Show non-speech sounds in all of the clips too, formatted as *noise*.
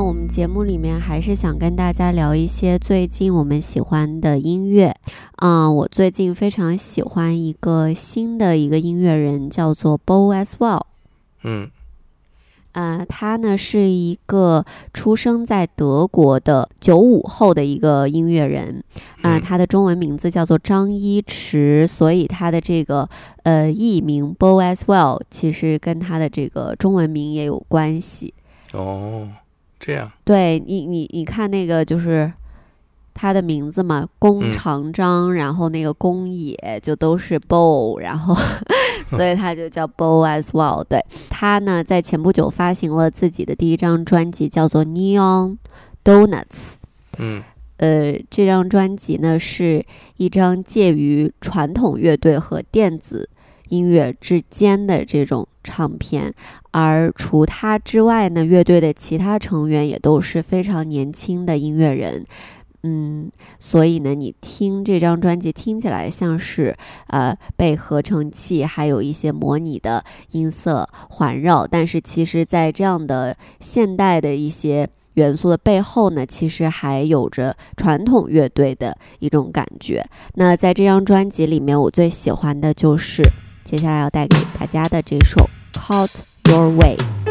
呢，我们节目里面还是想跟大家聊一些最近我们喜欢的音乐。嗯，我最近非常喜欢一个新的一个音乐人，叫做 Bo as well。嗯呃，他呢是一个出生在德国的九五后的一个音乐人，啊、嗯他的中文名字叫做张一驰，所以他的这个呃艺名 Bo as well，其实跟他的这个中文名也有关系。哦，这样，对你，你你看那个就是他的名字嘛，弓嗯长张，然后那个宫野就都是 bow，然后 *laughs* 所以他就叫 bow as well。对他呢，在前不久发行了自己的第一张专辑，叫做 Neon Donuts。嗯呃，这张专辑呢是一张介于传统乐队和电子音乐之间的这种唱片，而除他之外呢，乐队的其他成员也都是非常年轻的音乐人。嗯，所以呢，你听这张专辑听起来像是呃被合成器还有一些模拟的音色环绕，但是其实，在这样的现代的一些元素的背后呢，其实还有着传统乐队的一种感觉。那在这张专辑里面，我最喜欢的就是接下来要带给大家的这首《Caught Your Way》。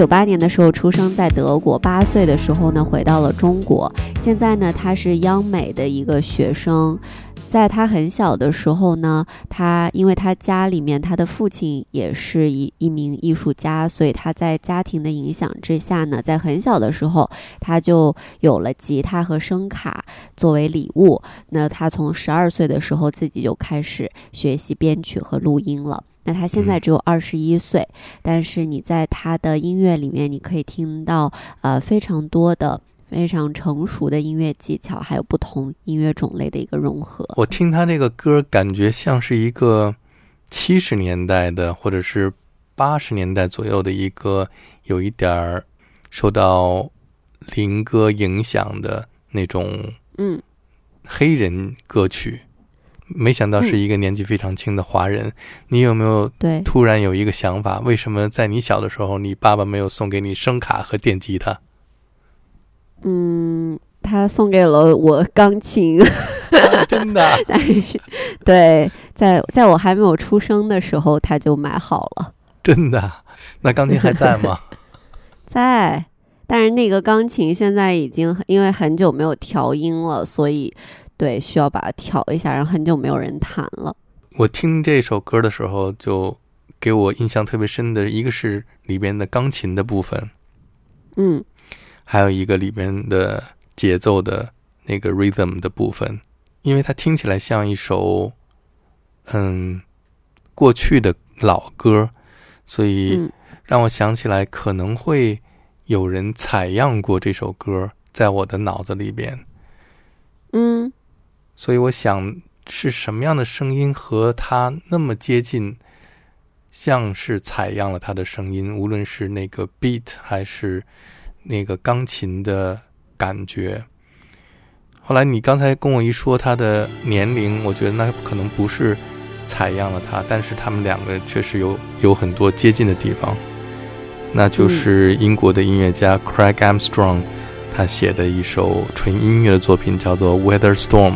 九八年的时候出生在德国，八岁的时候呢回到了中国。现在呢，他是央美的一个学生。在他很小的时候呢，他因为他家里面他的父亲也是一一名艺术家，所以他在家庭的影响之下呢，在很小的时候他就有了吉他和声卡作为礼物。那他从十二岁的时候自己就开始学习编曲和录音了。那他现在只有二十一岁，但是你在他的音乐里面，你可以听到呃非常多的。非常成熟的音乐技巧，还有不同音乐种类的一个融合。我听他这个歌，感觉像是一个七十年代的，或者是八十年代左右的一个有一点儿受到林歌影响的那种嗯黑人歌曲。没想到是一个年纪非常轻的华人。你有没有对突然有一个想法？为什么在你小的时候，你爸爸没有送给你声卡和电吉他？嗯，他送给了我钢琴，*laughs* 真的。*laughs* 但是，对，在在我还没有出生的时候，他就买好了。真的？那钢琴还在吗？*laughs* 在，但是那个钢琴现在已经因为很久没有调音了，所以对需要把它调一下，然后很久没有人弹了。我听这首歌的时候，就给我印象特别深的一个是里边的钢琴的部分，嗯。还有一个里边的节奏的那个 rhythm 的部分，因为它听起来像一首嗯过去的老歌，所以让我想起来可能会有人采样过这首歌，在我的脑子里边。嗯，所以我想是什么样的声音和他那么接近，像是采样了他的声音，无论是那个 beat 还是。那个钢琴的感觉。后来你刚才跟我一说他的年龄，我觉得那可能不是采样了他，但是他们两个确实有有很多接近的地方。那就是英国的音乐家 Craig Armstrong 他写的一首纯音乐的作品，叫做《Weather Storm》。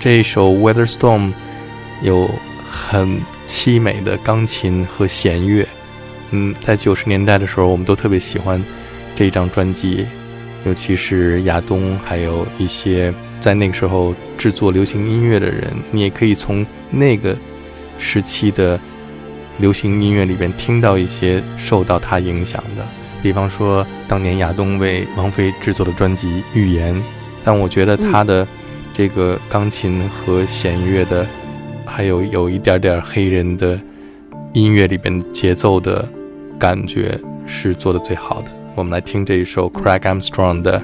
这一首《Weather Storm》有很凄美的钢琴和弦乐。嗯，在九十年代的时候，我们都特别喜欢。这张专辑，尤其是亚东，还有一些在那个时候制作流行音乐的人，你也可以从那个时期的流行音乐里边听到一些受到他影响的。比方说，当年亚东为王菲制作的专辑《预言》，但我觉得他的这个钢琴和弦乐的，还有有一点点黑人的音乐里边节奏的感觉，是做的最好的。我们来听这一首 Craig Armstrong 的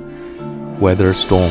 Weather Storm。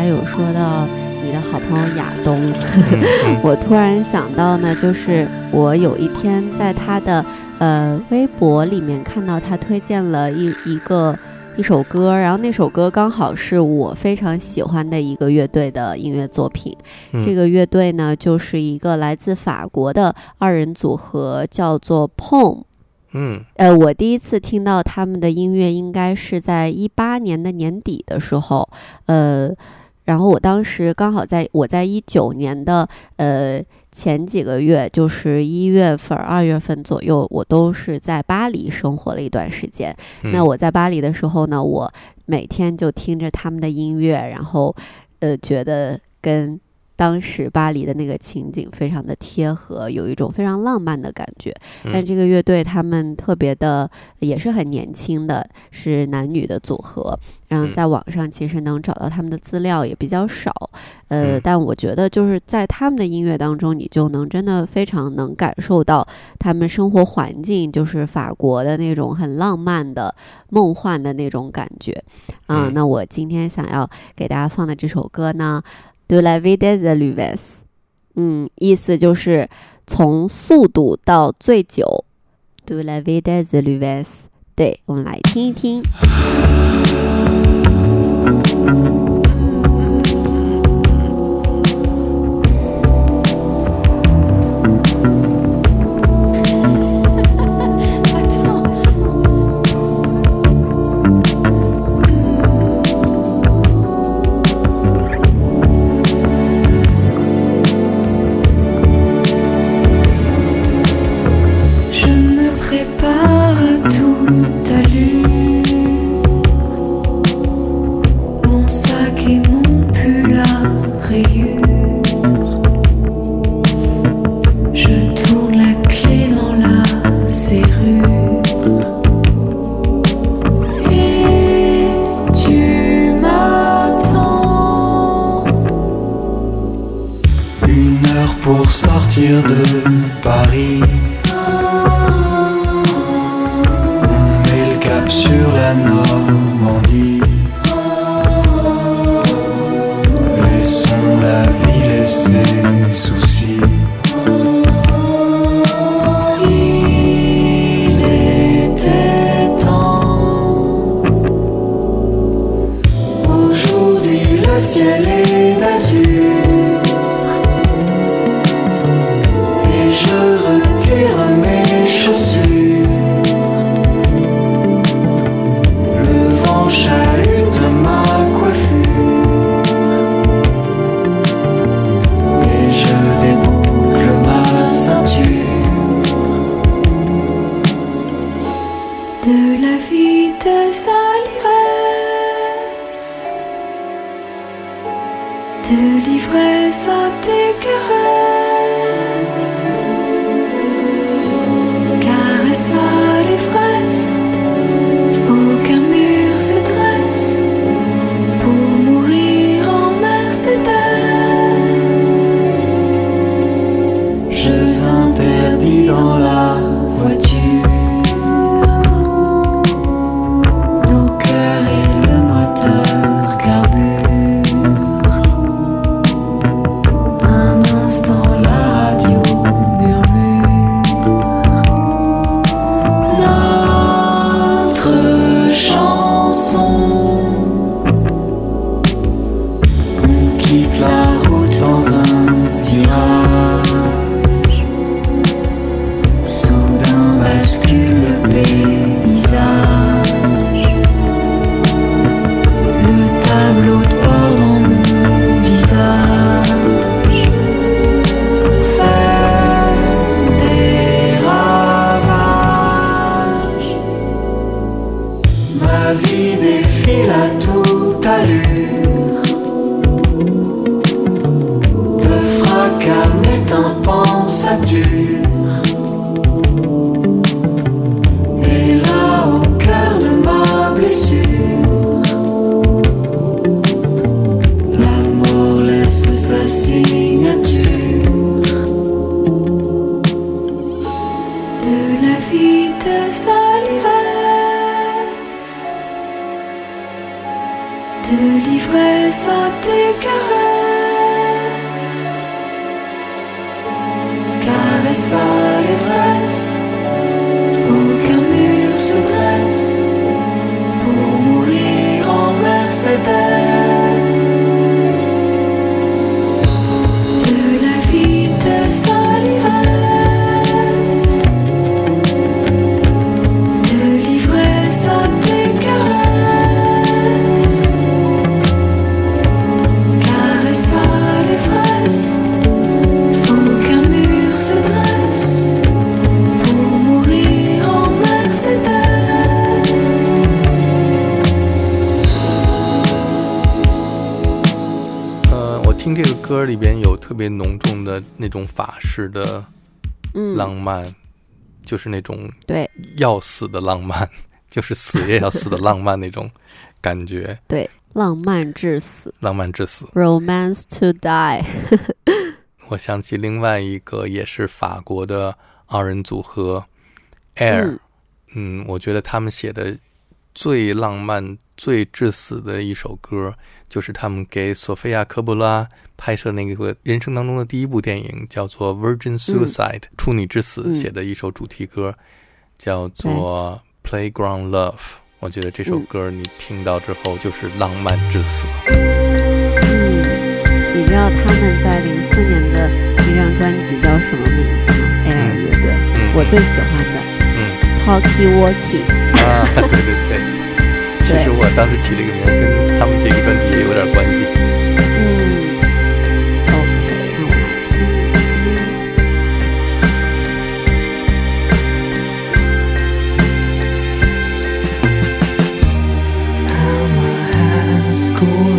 才有说到你的好朋友亚东，*laughs* 我突然想到呢，就是我有一天在他的呃微博里面看到他推荐了一一个一首歌，然后那首歌刚好是我非常喜欢的一个乐队的音乐作品。嗯这个乐队呢，就是一个来自法国的二人组合，叫做 Pom。嗯呃，我第一次听到他们的音乐应该是在一八年的年底的时候，呃，然后我当时刚好在我在一九年的呃前几个月，就是一月份、二月份左右，我都是在巴黎生活了一段时间。嗯，那我在巴黎的时候呢，我每天就听着他们的音乐，然后呃，觉得跟当时巴黎的那个情景非常的贴合，有一种非常浪漫的感觉。但嗯这个乐队他们特别的，也是很年轻的，是男女的组合。然后嗯在网上其实能找到他们的资料也比较少，呃，嗯但我觉得就是在他们的音乐当中，你就能真的非常能感受到他们生活环境，就是法国的那种很浪漫的、梦幻的那种感觉。啊、嗯那我今天想要给大家放的这首歌呢，De la vie des a l u v e s 嗯，意思就是从速度到醉酒，De la vie des a l u v e s 对，我们来听一听。种法式的嗯，浪漫，就是那种对要死的浪漫，*laughs* 就是死也要死的浪漫那种感觉，*laughs* 对，浪漫至死浪漫至死。，romance to die。*laughs* 我想起另外一个也是法国的二人组合 Air，嗯嗯我觉得他们写的最浪漫、最致死的一首歌，就是他们给索菲亚·科波拉拍摄那个人生当中的第一部电影，叫做《Virgin Suicide》处女之死嗯写的一首主题歌，叫做《Playground Love》。我觉得这首嗯歌你听到之后就是浪漫至死。嗯，你知道他们在零四年的一张专辑叫什么名字吗？Air 乐队，嗯，我最喜欢的嗯 Talkie Walkie。啊，对对对。其实我当时起这个名跟他们这个专辑也有点关系。嗯，OK，我来听一听。I'm a high school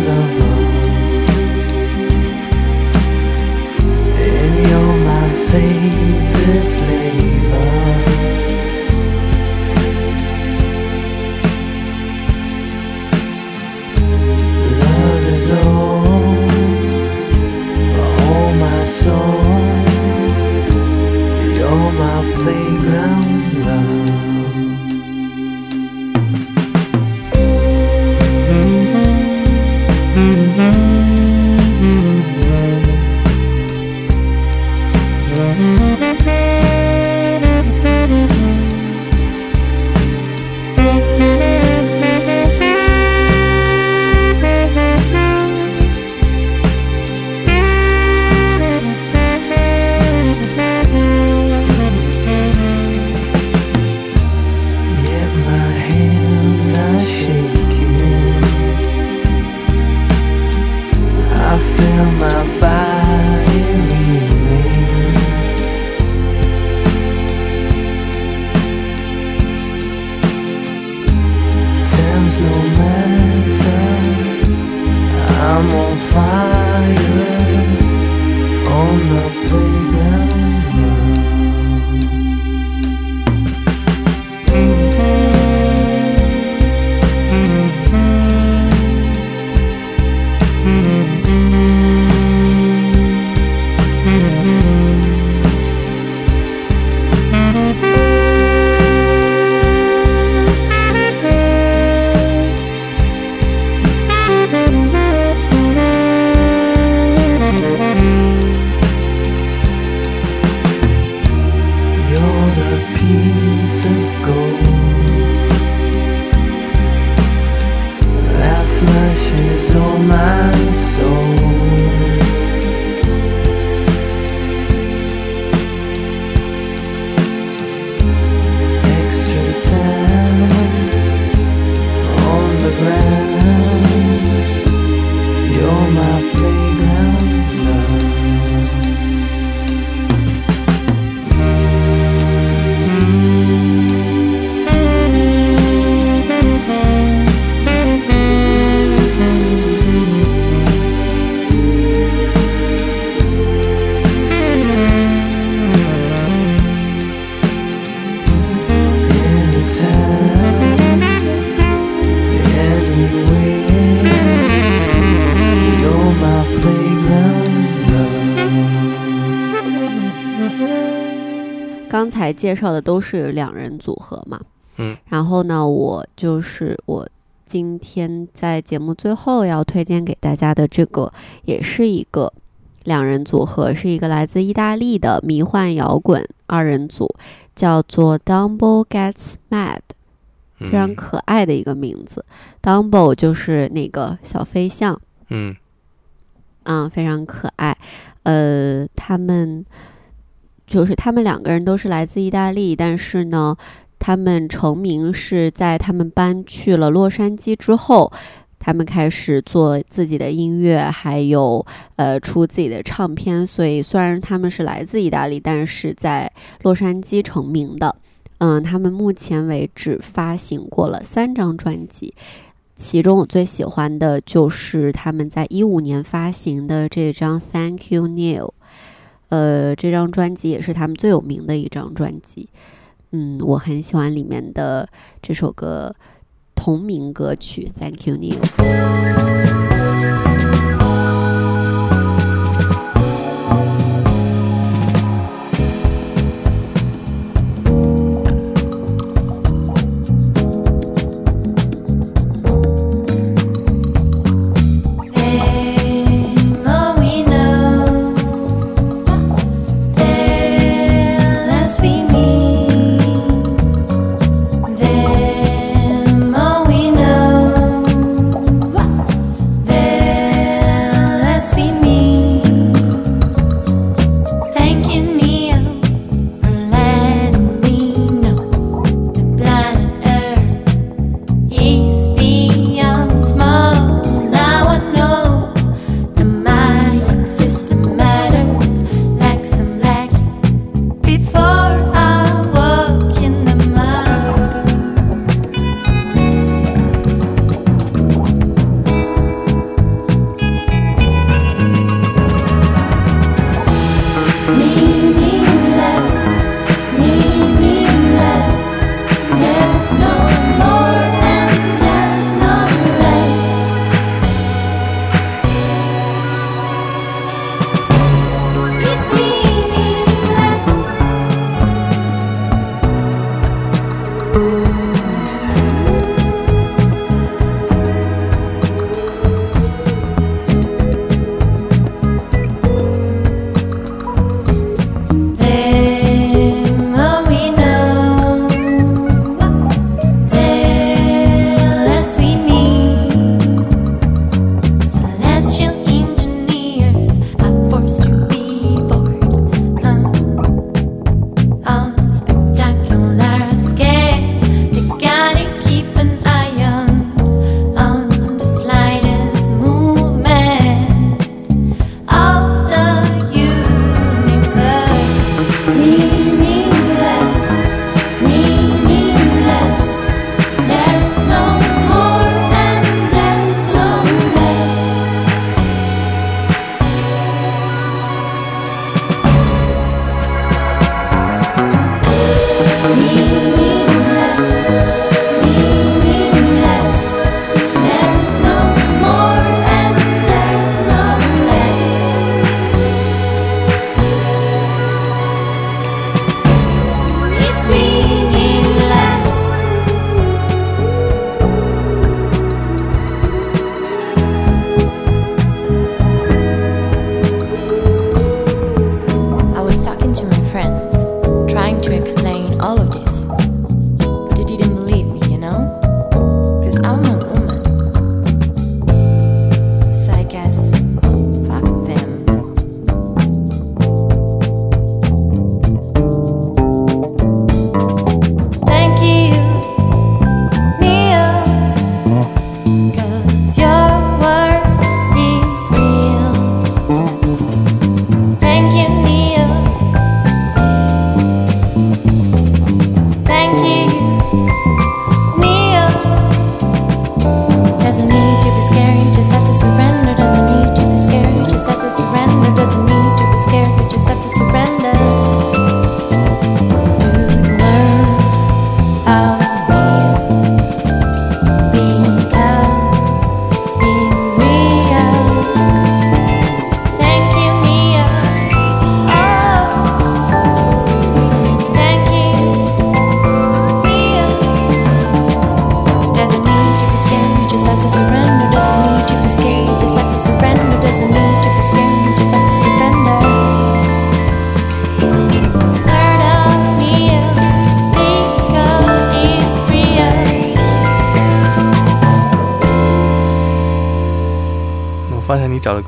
介绍的都是两人组合嘛，嗯，然后呢，我就是我今天在节目最后要推荐给大家的这个，也是一个两人组合，是一个来自意大利的迷幻摇滚二人组，叫做 Dumbo Gets Mad，非常嗯可爱的一个名字。Dumbo 就是那个小飞象，嗯。嗯，非常可爱。呃，他们就是他们两个人都是来自意大利，但是呢，他们成名是在他们搬去了洛杉矶之后，他们开始做自己的音乐，还有呃出自己的唱片。所以虽然他们是来自意大利，但是在洛杉矶成名的。嗯，他们目前为止发行过了三张专辑，其中我最喜欢的就是他们在一五年发行的这张《Thank You Neil》，呃，这张专辑也是他们最有名的一张专辑。嗯，我很喜欢里面的这首歌同名歌曲《Thank You New》。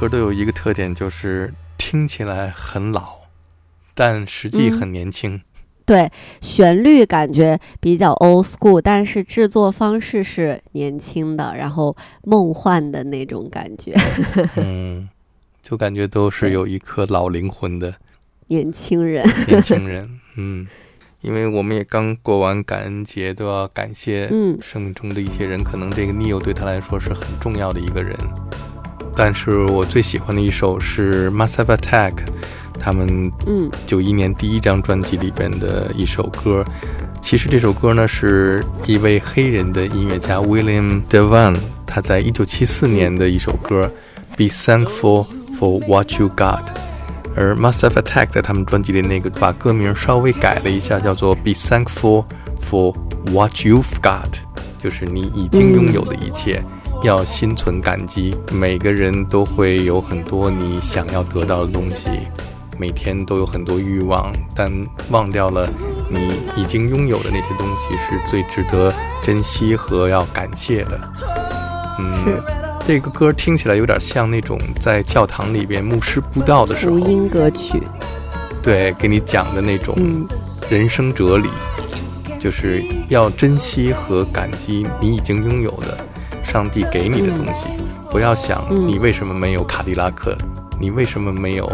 歌都有一个特点，就是听起来很老，但实际嗯很年轻。对，旋律感觉比较 old school，但是制作方式是年轻的，然后梦幻的那种感觉。嗯，就感觉都是有一颗老灵魂的年轻人，年轻人。嗯，因为我们也刚过完感恩节，都要感谢嗯生命中的一些人，可能这个 Neo 对他来说是很重要的一个人。但是我最喜欢的一首是 Massive Attack，他们嗯九一年第一张专辑里边的一首歌。其实这首歌呢，是一位黑人的音乐家 William Devan，他在一九七四年的一首歌《Be Thankful for What You Got》。而 Massive Attack 在他们专辑里那个把歌名稍微改了一下，叫做 Be Thankful for What You've Got，就是你已经拥有的一切，要心存感激。每个人都会有很多你想要得到的东西，每天都有很多欲望，但忘掉了你已经拥有的那些东西是最值得珍惜和要感谢的。嗯，这个歌听起来有点像那种在教堂里边牧师布道的时候，福音歌曲，对，给你讲的那种嗯人生哲理，就是要珍惜和感激你已经拥有的上帝给你的东西，不要想嗯你为什么没有卡迪拉克，你为什么没有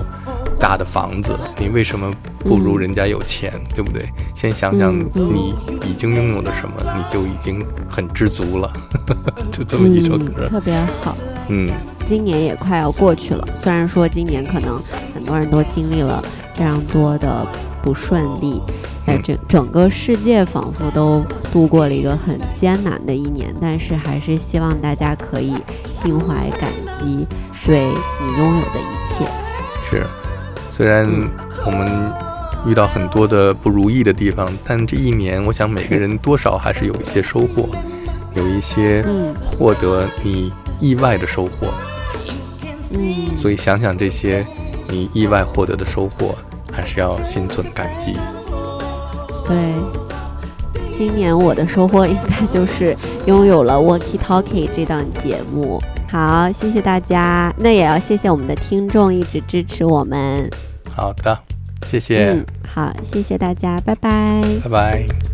大的房子，你为什么不如人家有钱，对不对？先想想你已经拥有的什么，你就已经很知足了。*laughs* 就这么一首嗯，歌，特别好。嗯。今年也快要过去了，虽然说今年可能很多人都经历了非常多的不顺利，呃，嗯整整个世界仿佛都度过了一个很艰难的一年，但是还是希望大家可以心怀感激，对你拥有的一切。是，虽然嗯我们遇到很多的不如意的地方，但这一年，我想每个人多少还是有一些收获，有一些嗯获得你意外的收获。嗯，所以想想这些你意外获得的收获，还是要心存感激。对。今年我的收获应该就是拥有了 Walkie Talkie 这档节目。好，谢谢大家。那也要谢谢我们的听众一直支持我们。好的，谢谢，嗯，好，谢谢大家，拜拜。拜拜。